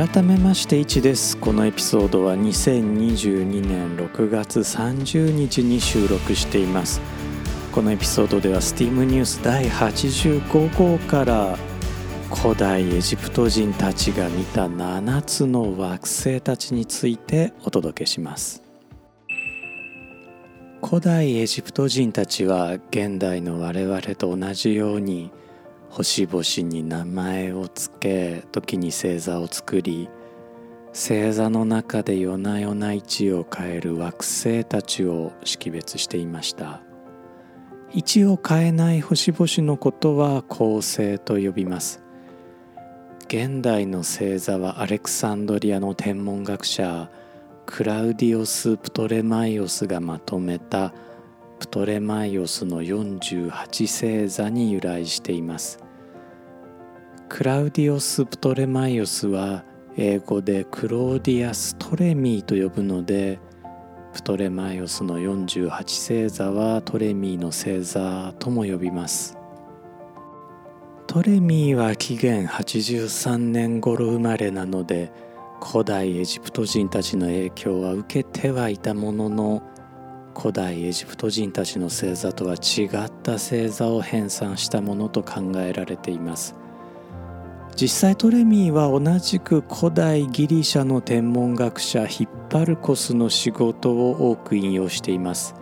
改めまして1です。このエピソードは2022年6月30日に収録しています。このエピソードでは STEAM ニュース第85号から古代エジプト人たちが見た7つの惑星たちについてお届けします。古代エジプト人たちは現代の我々と同じように星々に名前を付け時に星座を作り星座の中で夜な夜な位置を変える惑星たちを識別していました。位置を変えない星々のことは恒星と呼びます。現代の星座はアレクサンドリアの天文学者クラウディオス・プトレマイオスがまとめた「プトレマイオスの48星座に由来しています。クラウディオス・プトレマイオスは英語でクローディアス・トレミーと呼ぶのでプトレマイオスの48星座はトレミーの星座とも呼びます。トレミーは紀元83年頃生まれなので古代エジプト人たちの影響は受けてはいたものの古代エジプト人たちの星座とは違った星座を編纂したものと考えられています。実際トレミーは同じく古代ギリシャの天文学者ヒッパルコスの仕事を多く引用しています。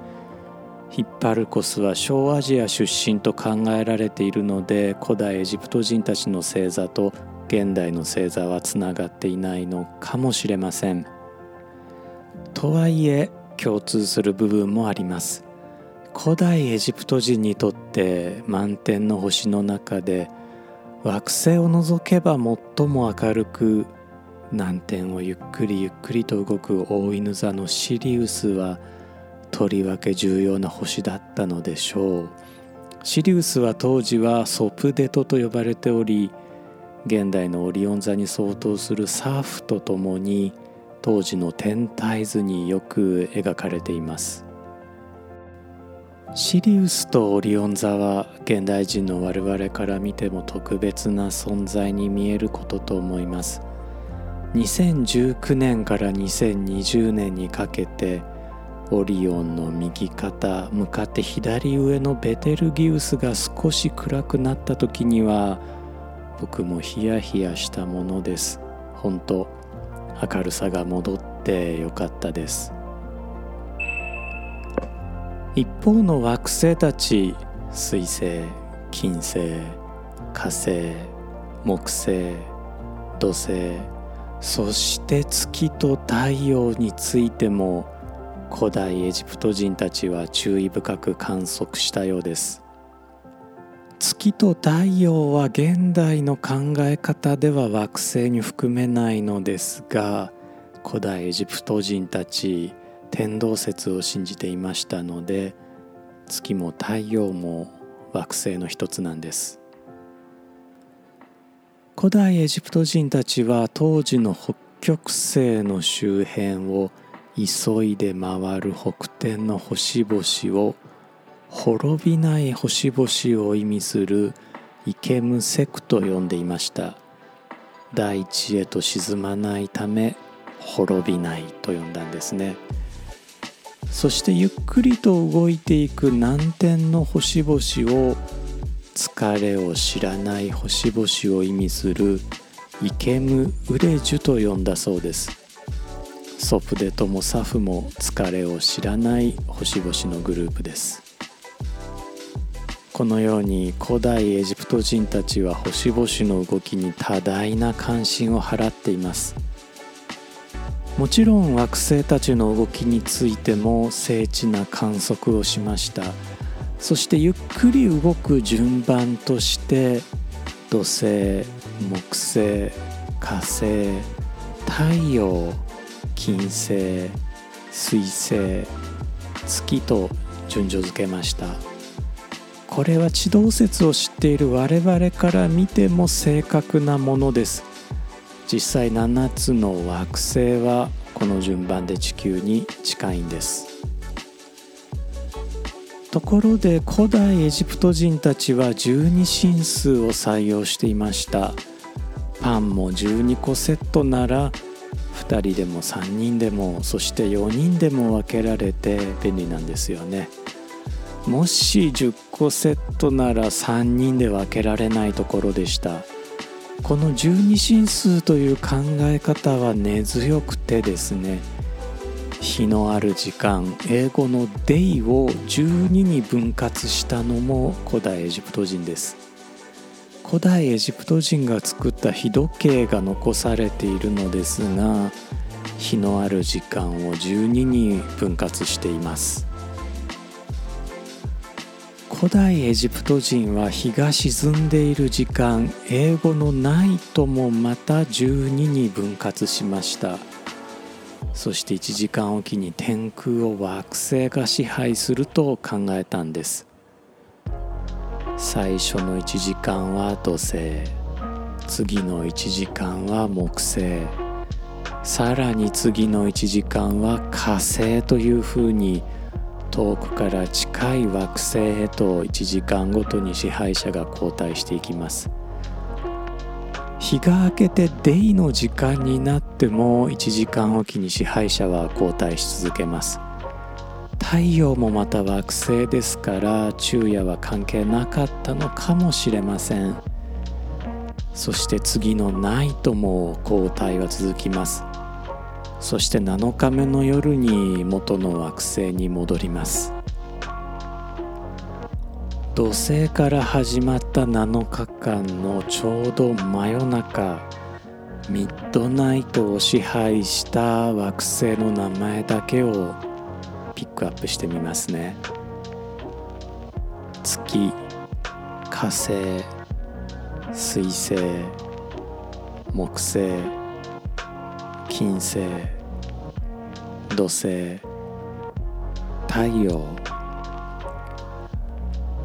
ヒッパルコスは小アジア出身と考えられているので古代エジプト人たちの星座と現代の星座はつながっていないのかもしれません。とはいえ共通する部分もあります。古代エジプト人にとって満天の星の中で惑星を除けば最も明るく南天をゆっくりゆっくりと動く大犬座のシリウスはとりわけ重要な星だったのでしょう。シリウスは当時はソプデトと呼ばれており現代のオリオン座に相当するサーフとともに当時の天体図によく描かれています。シリウスとオリオン座は現代人の我々から見ても特別な存在に見えることと思います。2019年から2020年にかけてオリオンの右肩向かって左上のベテルギウスが少し暗くなった時には僕もヒヤヒヤしたものです。本当明るさが戻ってよかったです。一方の惑星たち水星金星火星木星土星そして月と太陽についても古代エジプト人たちは注意深く観測したようです。月と太陽は現代の考え方では惑星に含めないのですが古代エジプト人たち天動説を信じていましたので月も太陽も惑星の一つなんです。古代エジプト人たちは当時の北極星の周辺を急いで回る北天の星々を滅びない星々を意味するイケムセクと呼んでいました。大地へと沈まないため滅びないと呼んだんですね。そしてゆっくりと動いていく南天の星々を疲れを知らない星々を意味するイケム・ウレジュと呼んだそうです。ソプデともサフも疲れを知らない星々のグループです。このように古代エジプト人たちは星々の動きに多大な関心を払っています。もちろん惑星たちの動きについても精緻な観測をしました。そしてゆっくり動く順番として土星木星火星太陽金星水星月と順序付けました。これは地動説を知っている我々から見ても正確なものです。実際7つの惑星はこの順番で地球に近いんです。ところで古代エジプト人たちは12進数を採用していました。パンも12個セットなら2人でも3人でもそして4人でも分けられて便利なんですよね。もし10個セットなら3人で分けられないところでした。この12進数という考え方は根強くてですね日のある時間英語の「デイ」を12に分割したのも古代エジプト人です。古代エジプト人が作った日時計が残されているのですが日のある時間を12に分割しています。古代エジプト人は日が沈んでいる時間英語のナイトもまた12に分割しました。そして1時間おきに天空を惑星が支配すると考えたんです。最初の1時間は土星次の1時間は木星。さらに次の1時間は火星というふうに遠くから近い惑星へと1時間ごとに支配者が交代していきます。日が明けてデイの時間になっても1時間おきに支配者は交代し続けます。太陽もまた惑星ですから昼夜は関係なかったのかもしれません。そして次のナイトも交代は続きます。そして7日目の夜に元の惑星に戻ります。土星から始まった7日間のちょうど真夜中ミッドナイトを支配した惑星の名前だけをピックアップしてみますね。月火星水星木星金星土星太陽。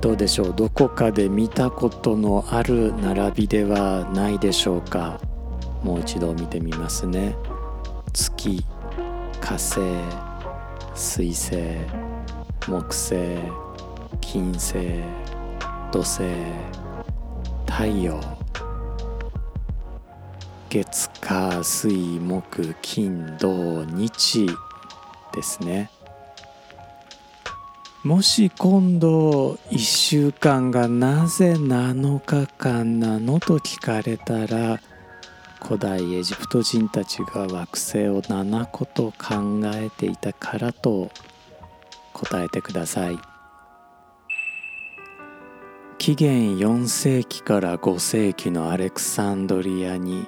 どうでしょう？どこかで見たことのある並びではないでしょうか？もう一度見てみますね。月火星水星木星金星土星太陽。月火水木金土日ですね。もし今度1週間がなぜ7日間なのと聞かれたら古代エジプト人たちが惑星を7個と考えていたからと答えてください。紀元4世紀から5世紀のアレクサンドリアに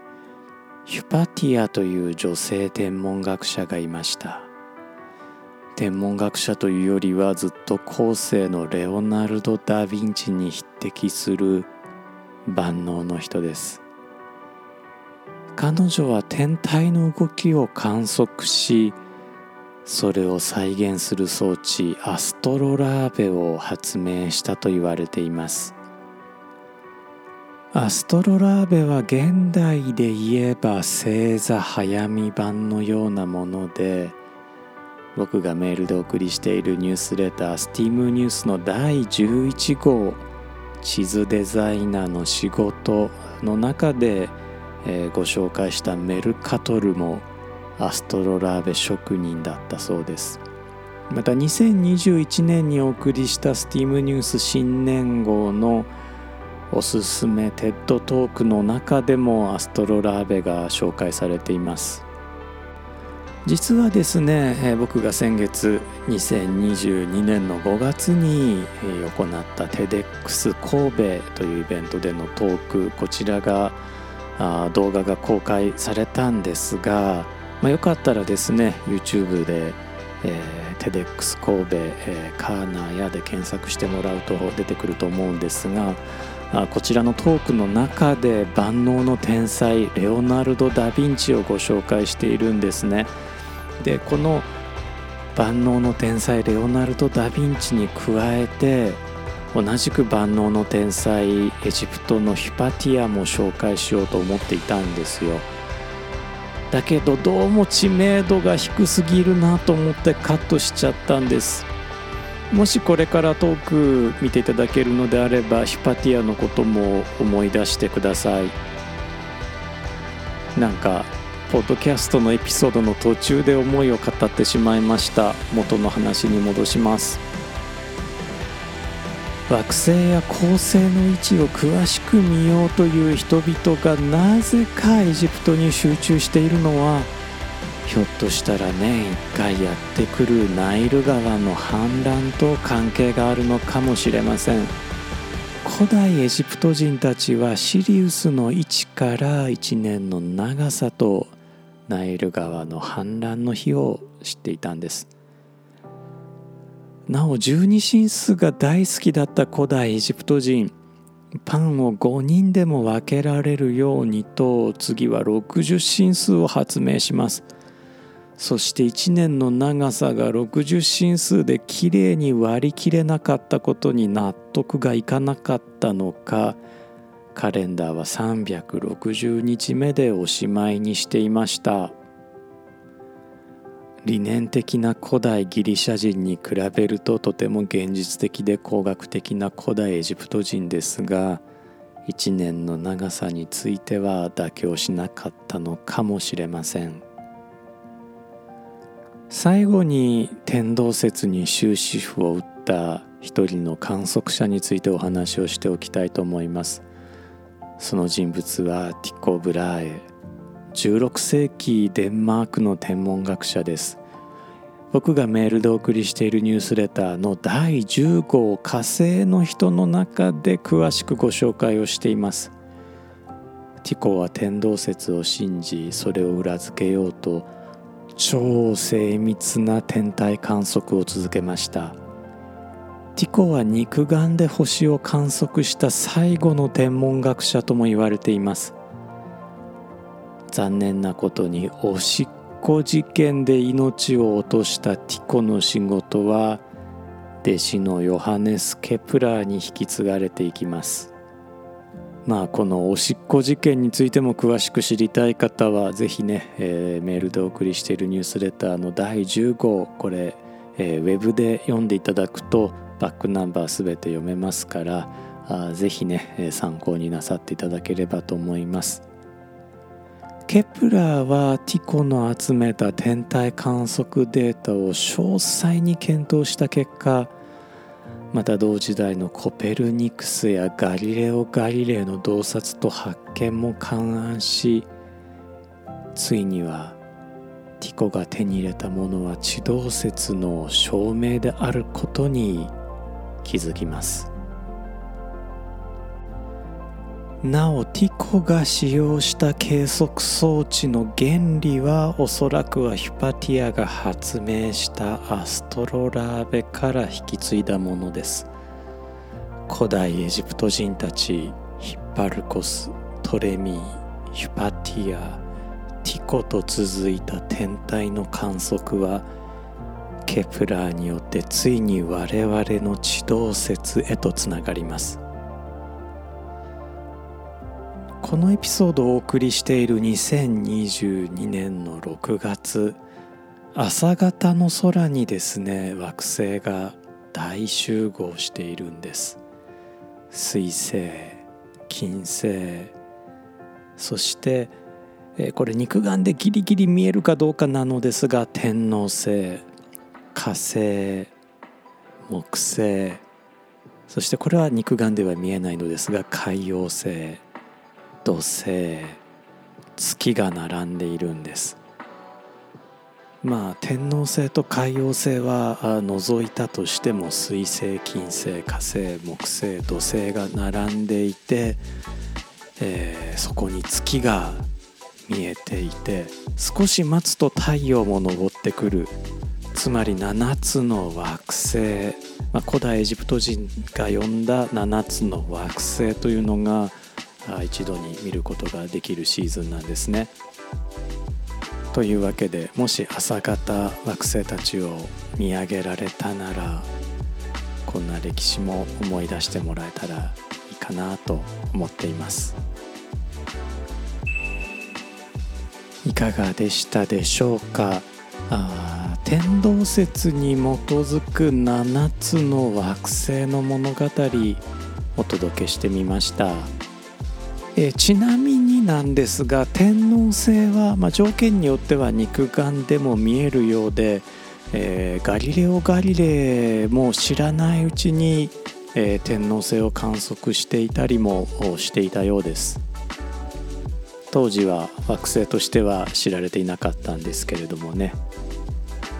ヒュパティアという女性天文学者がいました。天文学者というよりはずっと後世のレオナルド・ダ・ヴィンチに匹敵する万能の人です。彼女は天体の動きを観測しそれを再現する装置アストロラーベを発明したと言われています。アストロラーベは現代で言えば星座早見版のようなもので僕がメールでお送りしているニュースレタースティームニュースの第11号地図デザイナーの仕事の中で、えー、ご紹介したメルカトルもアストロラーベ職人だったそうです。また2021年にお送りしたスティームニュース新年号の「おすすめ TED トークの中でもアストロラーベが紹介されています。実はですね、僕が先月2022年の5月に、行った TEDx 神戸というイベントでのトークこちらが動画が公開されたんですが、まあ、よかったらですね YouTube で、えー、テデックス神戸、えー、カーナーやで検索してもらうと出てくると思うんですがあこちらのトークの中で万能の天才レオナルド・ダ・ヴィンチをご紹介しているんですね。でこの万能の天才レオナルド・ダ・ヴィンチに加えて同じく万能の天才エジプトのヒパティアも紹介しようと思っていたんですよ。だけどどうも知名度が低すぎるなと思ってカットしちゃったんですもしこれからトーク見ていただけるのであればヒパティアのことも思い出してください。なんかポッドキャストのエピソードの途中で思いを語ってしまいました。元の話に戻します。惑星や恒星の位置を詳しく見ようという人々がなぜかエジプトに集中しているのはひょっとしたら年1回やってくるナイル川の氾濫と関係があるのかもしれません。古代エジプト人たちはシリウスの位置から1年の長さとナイル川の氾濫の日を知っていたんです。なお十二神数が大好きだった古代エジプト人パンを5人でも分けられるようにと次は60神数を発明します。そして1年の長さが60神数できれいに割り切れなかったことに納得がいかなかったのか。カレンダーは360日目でおしまいにしていました。理念的な古代ギリシャ人に比べるととても現実的で工学的な古代エジプト人ですが一年の長さについては妥協しなかったのかもしれません。最後に天動説に終止符を打った一人の観測者についてお話をしておきたいと思います。その人物はティコ・ブラーエ16世紀デンマークの天文学者です。僕がメールでお送りしているニュースレターの第10号火星の人の中で詳しくご紹介をしています。ティコは天動説を信じそれを裏付けようと超精密な天体観測を続けました。ティコは肉眼で星を観測した最後の天文学者とも言われています。残念なことにおしっこ事件で命を落としたティコの仕事は弟子のヨハネス・ケプラーに引き継がれていきます。まあこのおしっこ事件についても詳しく知りたい方はぜひね、えー、メールでお送りしているニュースレターの第10号これ、えー、ウェブで読んでいただくとバックナンバーすべて読めますからぜひね参考になさっていただければと思います。ケプラーはティコの集めた天体観測データを詳細に検討した結果また同時代のコペルニクスやガリレオ・ガリレイの洞察と発見も勘案しついにはティコが手に入れたものは地動説の証明であることに気づきます。なおティコが使用した計測装置の原理はおそらくはヒュパティアが発明したアストロラーベから引き継いだものです。古代エジプト人たちヒッパルコストレミーヒュパティアティコと続いた天体の観測はケプラーによってついに我々の地動説へとつながります。このエピソードをお送りしている2022年の6月朝方の空にですね惑星が大集合しているんです。水星金星そしてこれ肉眼でギリギリ見えるかどうかなのですが天王星火星木星そしてこれは肉眼では見えないのですが海洋星。土星月が並んでいるんです。まあ天王星と海王星は除いたとしても水星金星火星木星土星が並んでいて、えー、そこに月が見えていて少し待つと太陽も昇ってくる。つまり7つの惑星、まあ、古代エジプト人が呼んだ7つの惑星というのが一度に見ることができるシーズンなんですね。というわけでもし朝方惑星たちを見上げられたならこんな歴史も思い出してもらえたらいいかなと思っています。いかがでしたでしょうか？あ天動説に基づく7つの惑星の物語お届けしてみました。えちなみになんですが天王星は、まあ、条件によっては肉眼でも見えるようで、えー、ガリレオ・ガリレーも知らないうちに、えー、天王星を観測していたりもしていたようです。当時は惑星としては知られていなかったんですけれどもね。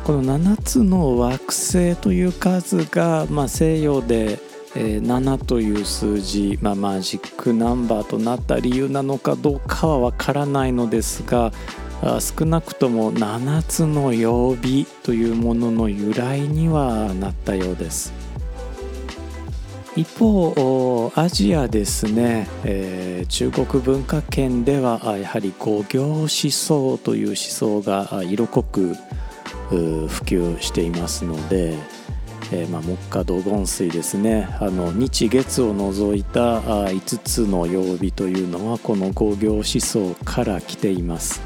この7つの惑星という数が、まあ、西洋で、えー、7という数字、まあ、マジックナンバーとなった理由なのかどうかはわからないのですが少なくとも7つの曜日というものの由来にはなったようです。一方アジアですね、えー、中国文化圏ではやはり五行思想という思想が色濃く普及していますので、えー、まあ、木下土金水ですねあの日月を除いたあ5つの曜日というのはこの工業思想から来ています。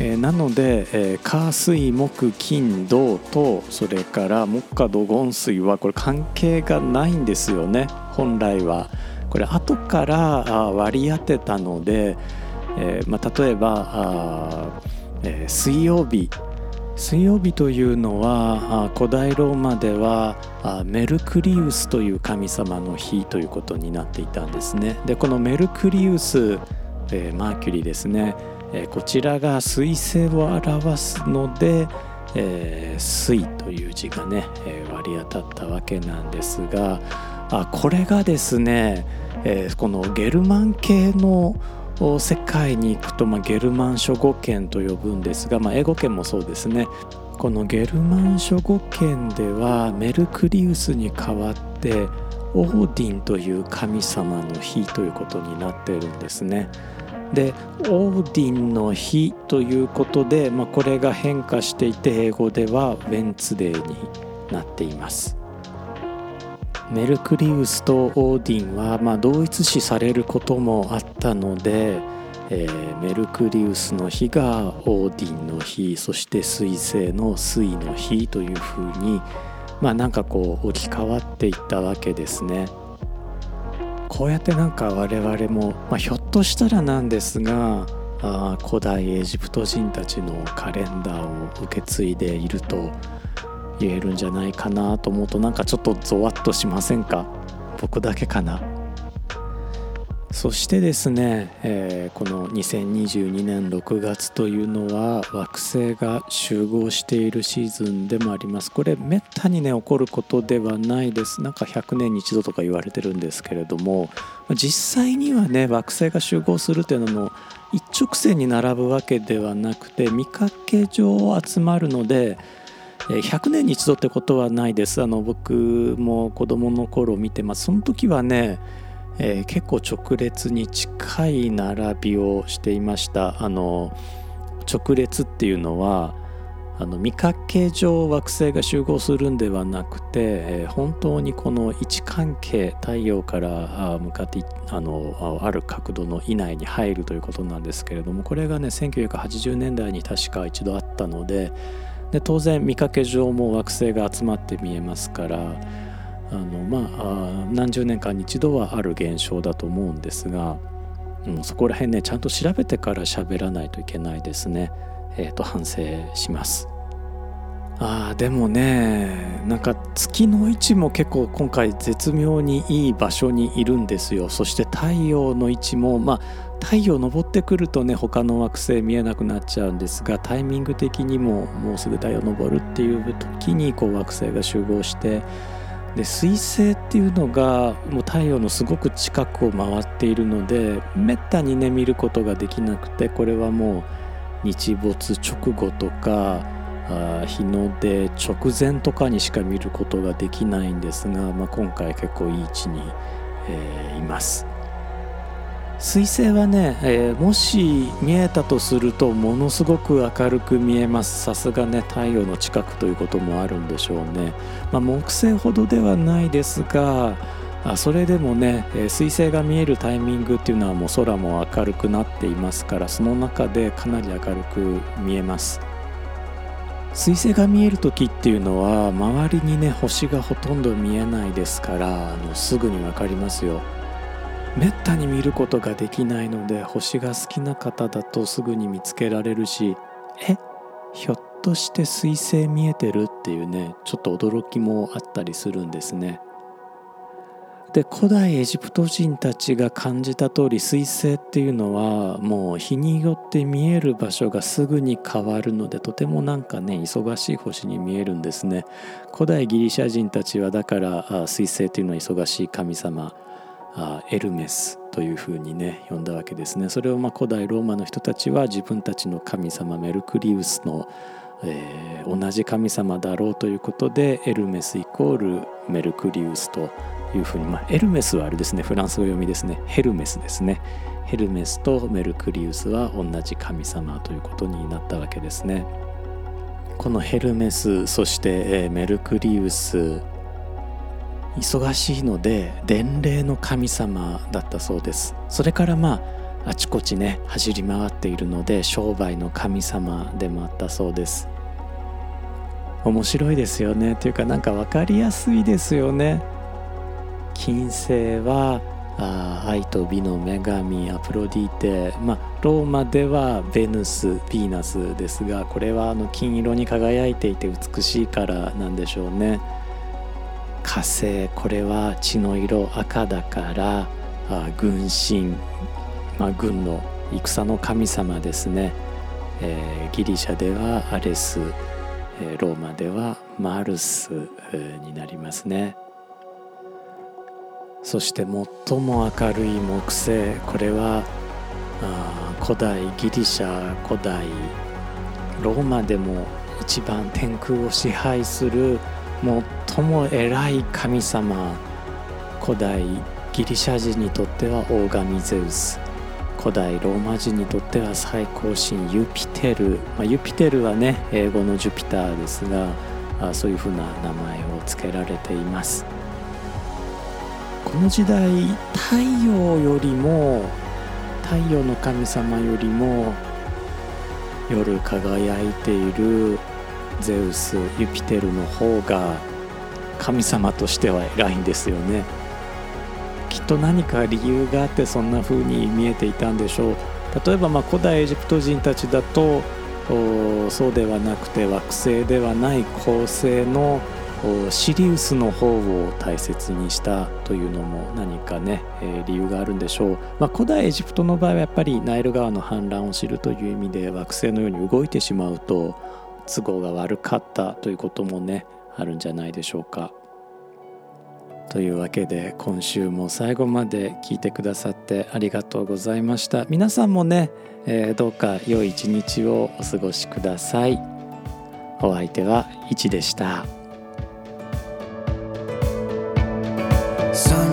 えー、なので、えー、火水木金土とそれから木下土金水はこれ関係がないんですよね本来は。これ後から割り当てたので、えーまあ、例えばえー、水曜日水曜日というのは古代ローマではメルクリウスという神様の日ということになっていたんですね。でこのメルクリウス、えー、マーキュリーですね、えー、こちらが水星を表すので、えー、水という字がね、え割り当たったわけなんですがあこれがですね、えこのゲルマン系の世界に行くと、まあ、ゲルマン諸語圏と呼ぶんですが、まあ、英語圏もそうですねこのゲルマン諸語圏ではメルクリウスに代わってオーディンという神様の日ということになっているんですね。でオーディンの日ということで、まあ、これが変化していて英語ではウェンツデーになっています。メルクリウスとオーディンは、まあ、同一視されることもあったので、えー、メルクリウスの日がオーディンの日そして水星の水の日というふうにまあなんかこう置き換わっていったわけですね。こうやってなんか我々も、まあ、ひょっとしたらなんですがあ古代エジプト人たちのカレンダーを受け継いでいると言えるんじゃないかなと思うとなんかちょっとゾワッとしませんか？僕だけかな。そしてですね、えー、この2022年6月というのは惑星が集合しているシーズンでもあります。これめったにね起こることではないです。なんか100年に一度とか言われてるんですけれども実際にはね惑星が集合するというのも一直線に並ぶわけではなくて見かけ上集まるので100年に一度ってことはないです。あの僕も子供の頃見てます。その時はね、えー、結構直列に近い並びをしていました。あの直列っていうのはあの見かけ上惑星が集合するんではなくて、えー、本当にこの位置関係太陽から向かってあのある角度の以内に入るということなんですけれどもこれがね1980年代に確か一度あったのでで当然見かけ上も惑星が集まって見えますからあのまあ何十年間に一度はある現象だと思うんですが、うん、そこら辺ねちゃんと調べてから喋らないといけないですね。えー、と反省します。あでもねなんか月の位置も結構今回絶妙にいい場所にいるんですよ。そして太陽の位置もまあ太陽昇ってくるとね他の惑星見えなくなっちゃうんですがタイミング的にももうすぐ太陽昇るっていう時にこう惑星が集合してで水星っていうのがもう太陽のすごく近くを回っているのでめったにね見ることができなくてこれはもう日没直後とかあ日の出直前とかにしか見ることができないんですが、まあ、今回結構いい位置に、えー、います。彗星はね、えー、もし見えたとするとものすごく明るく見えます。さすがね太陽の近くということもあるんでしょうね、まあ、木星ほどではないですがあそれでもねえ彗星が見えるタイミングっていうのはもう空も明るくなっていますからその中でかなり明るく見えます。彗星が見える時っていうのは周りにね星がほとんど見えないですからあのすぐに分かりますよ。めったに見ることができないので星が好きな方だとすぐに見つけられるしえひょっとして彗星見えてる？っていうねちょっと驚きもあったりするんですね。で古代エジプト人たちが感じた通り彗星っていうのはもう日によって見える場所がすぐに変わるのでとてもなんかね忙しい星に見えるんですね。古代ギリシャ人たちはだから彗星っていうのは忙しい神様エルメスというふうにね呼んだわけですね。それをま古代ローマの人たちは自分たちの神様メルクリウスの、えー、同じ神様だろうということでエルメスイコールメルクリウスというふうに、まあ、エルメスはあれですねフランス語読みですね。ヘルメスですね。ヘルメスとメルクリウスは同じ神様ということになったわけですね。このヘルメスそして、え、メルクリウス忙しいので伝令の神様だったそうです。それからまああちこちね走り回っているので商売の神様でもあったそうです。面白いですよね。というかなんか分かりやすいですよね。金星はあ愛と美の女神アプロディーテ、まあ、ローマではベヌスヴィーナスですがこれはあの金色に輝いていて美しいからなんでしょうね。火星これは血の色赤だからあ軍神、まあ、軍の戦の神様ですね、えー、ギリシャではアレス、えー、ローマではマルス、えー、になりますね。そして最も明るい木星これはあ古代ギリシャ古代ローマでも一番天空を支配する最も偉い神様古代ギリシャ人にとっては大神ゼウス。古代ローマ人にとっては最高神ユピテル、まあ、ユピテルはね英語のジュピターですがあそういうふうな名前を付けられています。この時代太陽よりも太陽の神様よりも夜輝いているゼウスユピテルの方が神様としては偉いんですよね。きっと何か理由があってそんな風に見えていたんでしょう。例えばま古代エジプト人たちだとそうではなくて惑星ではない恒星のシリウスの方を大切にしたというのも何かね、えー、理由があるんでしょう、まあ、古代エジプトの場合はやっぱりナイル川の氾濫を知るという意味で惑星のように動いてしまうと都合が悪かったということもねあるんじゃないでしょうか。というわけで今週も最後まで聞いてくださってありがとうございました皆さんもね、えー、どうか良い一日をお過ごしくださいお相手は1でした。Sun